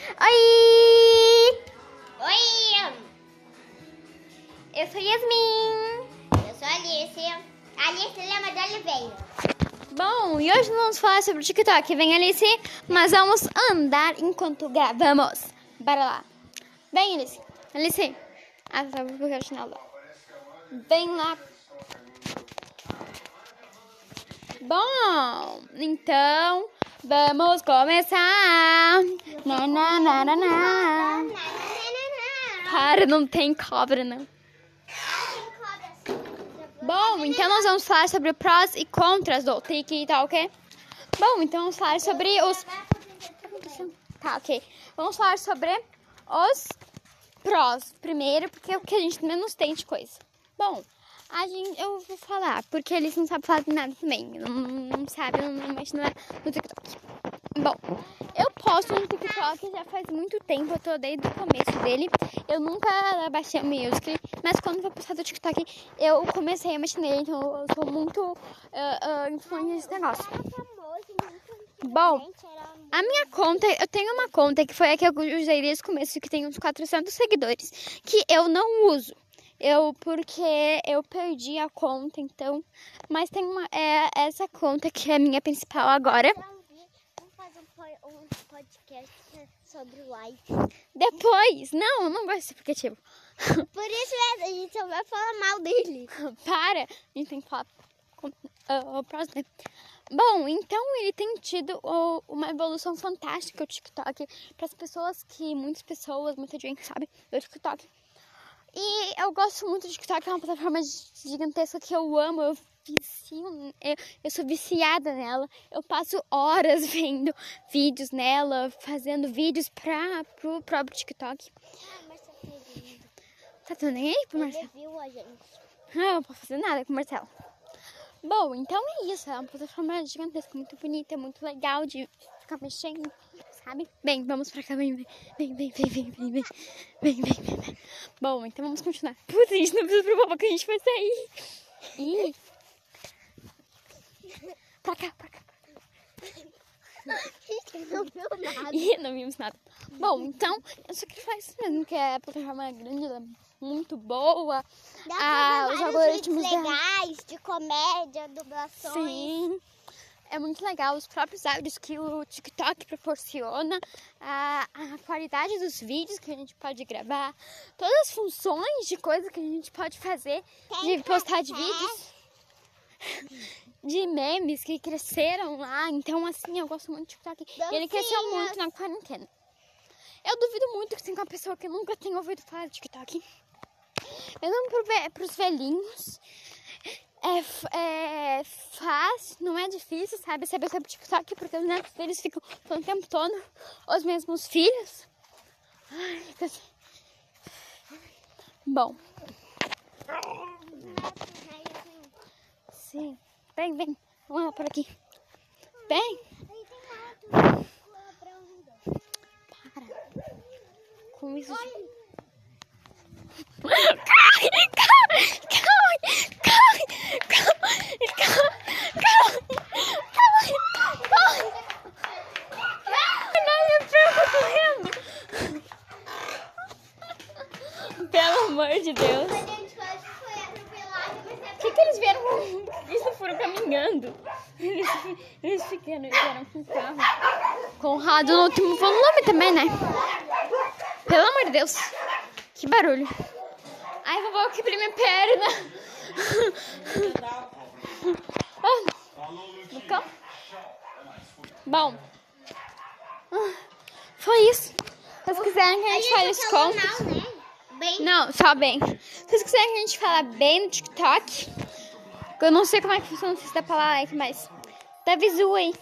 Oi! Oi! Eu sou Yasmin. Eu sou Alice. Alice Lema de Oliveira. Bom, e hoje vamos falar sobre o TikTok. Vem, Alice, mas vamos andar enquanto gravamos. Bora lá. Vem, Alice. Alice. Ah, tá, vou pegar o chinelo. Vem lá. Bom, então vamos começar. Para, não tem cobra, não. Bom, então nós vamos falar sobre prós e contras do Tiki, tá? Bom, então vamos falar sobre os... Tá, ok. Vamos falar sobre os prós primeiro, porque é o que a gente menos tem de coisa. Bom, a gente, eu vou falar, porque eles não sabem falar de nada também. Não, não sabem, não, não mexem no TikTok. Bom, eu posto no TikTok já faz muito tempo, eu tô desde o começo dele. Eu nunca baixei o Music, mas quando foi postado o TikTok, eu comecei a mexer nele, então eu sou muito uh, uh, influente nesse negócio. Bom, a minha conta, eu tenho uma conta que foi a que eu usei desde o começo, que tem uns 400 seguidores, que eu não uso. Eu, porque eu perdi a conta, então. Mas tem uma. É essa conta que é a minha principal agora. Vamos fazer um podcast sobre o like. Depois. Não, eu não gosto desse aplicativo. Por isso mesmo, a gente só vai falar mal dele. Para! A gente tem que falar uh, o próximo. Bom, então ele tem tido uma evolução fantástica o TikTok para as pessoas que muitas pessoas, muita gente sabe do TikTok. E eu gosto muito do TikTok, é uma plataforma gigantesca que eu amo, eu vicio, eu, eu sou viciada nela. Eu passo horas vendo vídeos nela, fazendo vídeos para pro próprio TikTok. Ah, Marcelo querido. Tá tudo nem aí pro Marcelo? viu a gente. Ah, não posso fazer nada com o Marcelo. Bom, então é isso. É uma plataforma gigantesca, muito bonita, muito legal de ficar mexendo, sabe? Bem, vamos pra cá. Vem, vem, vem, vem, vem, vem, vem, vem, vem, vem, vem. Bom, então vamos continuar. Putz, a gente não precisa preocupar que a gente vai sair. Ih. Pra cá, pra cá. Não viu nada. Ih, não vimos nada. Bom, então, eu só queria falar isso mesmo, que a plataforma é grande, ela é muito boa. Dá Ah, os algoritmos legais, de comédia, dublações. Sim, é muito legal os próprios áudios que o TikTok proporciona, a, a qualidade dos vídeos que a gente pode gravar, todas as funções de coisas que a gente pode fazer, Tem de postar de vídeos, de memes que cresceram lá. Então, assim, eu gosto muito do TikTok. Ele cresceu muito na quarentena. Eu duvido muito que tenha uma pessoa que nunca tenha ouvido falar do TikTok. Mesmo para os velhinhos. É, é fácil, não é difícil, sabe? Saber sobre TikTok, porque os netos deles ficam o tempo todo, os mesmos filhos. Ai, fica assim. Bom, sim. Vem, vem. Vamos lá por aqui. Vem. Para. Com isso. amor de Deus. Mas Por que, que eles vieram. Eles não foram caminhando. Eles, eles ficaram, vieram com o carro. Com o rádio no último volume também, né? Pelo amor de Deus. Que barulho. Ai, vovó, quebrei minha perna. Ah, no campo? Bom. Ah, Foi isso. Se vocês quiserem que a gente fale os contos. Bem, Não, só bem. Vocês quiserem a gente fala bem no TikTok, eu não sei como é que funciona, não sei se dá pra falar like, mas dá visu aí.